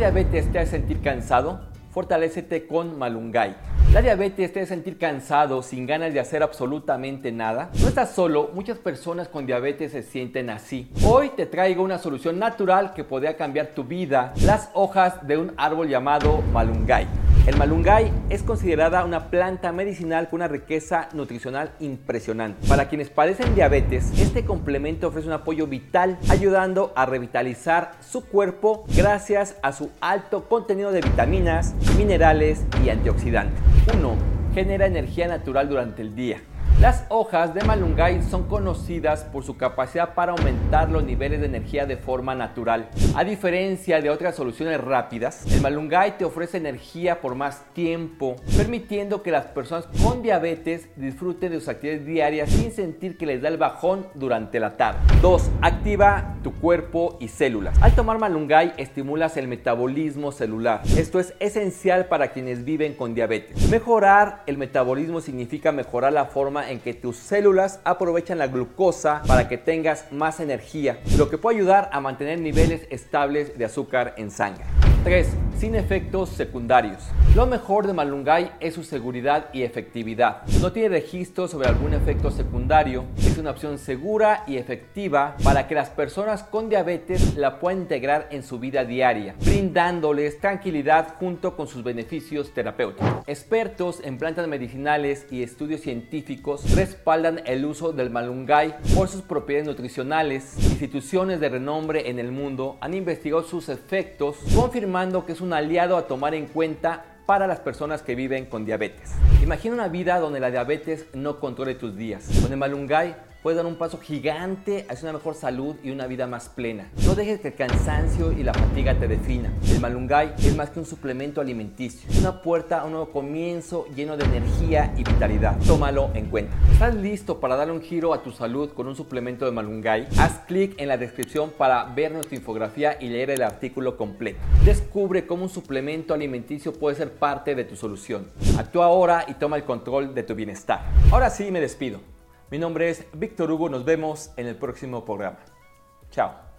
diabetes te hace sentir cansado? Fortalécete con Malungay. La diabetes te hace sentir cansado, sin ganas de hacer absolutamente nada. No estás solo, muchas personas con diabetes se sienten así. Hoy te traigo una solución natural que podría cambiar tu vida, las hojas de un árbol llamado Malungay. El malungay es considerada una planta medicinal con una riqueza nutricional impresionante. Para quienes padecen diabetes, este complemento ofrece un apoyo vital, ayudando a revitalizar su cuerpo gracias a su alto contenido de vitaminas, minerales y antioxidantes. 1. Genera energía natural durante el día. Las hojas de malungay son conocidas por su capacidad para aumentar los niveles de energía de forma natural. A diferencia de otras soluciones rápidas, el malungay te ofrece energía por más tiempo, permitiendo que las personas con diabetes disfruten de sus actividades diarias sin sentir que les da el bajón durante la tarde. 2. Activa tu cuerpo y células. Al tomar malungay estimulas el metabolismo celular. Esto es esencial para quienes viven con diabetes. Mejorar el metabolismo significa mejorar la forma en que tus células aprovechan la glucosa para que tengas más energía, lo que puede ayudar a mantener niveles estables de azúcar en sangre. 3. Sin efectos secundarios. Lo mejor de Malungay es su seguridad y efectividad. No tiene registro sobre algún efecto secundario. Es una opción segura y efectiva para que las personas con diabetes la puedan integrar en su vida diaria, brindándoles tranquilidad junto con sus beneficios terapéuticos. Expertos en plantas medicinales y estudios científicos respaldan el uso del Malungay por sus propiedades nutricionales. Instituciones de renombre en el mundo han investigado sus efectos, confirmando que es un aliado a tomar en cuenta para las personas que viven con diabetes. Imagina una vida donde la diabetes no controle tus días. El Malungay puedes dar un paso gigante hacia una mejor salud y una vida más plena. No dejes que el cansancio y la fatiga te definan. El Malungay es más que un suplemento alimenticio, es una puerta a un nuevo comienzo lleno de energía y vitalidad. Tómalo en cuenta. ¿Estás listo para darle un giro a tu salud con un suplemento de Malungay? Haz clic en la descripción para ver nuestra infografía y leer el artículo completo. Descubre cómo un suplemento alimenticio puede ser parte de tu solución. Actúa ahora y toma el control de tu bienestar. Ahora sí me despido. Mi nombre es Víctor Hugo, nos vemos en el próximo programa. Chao.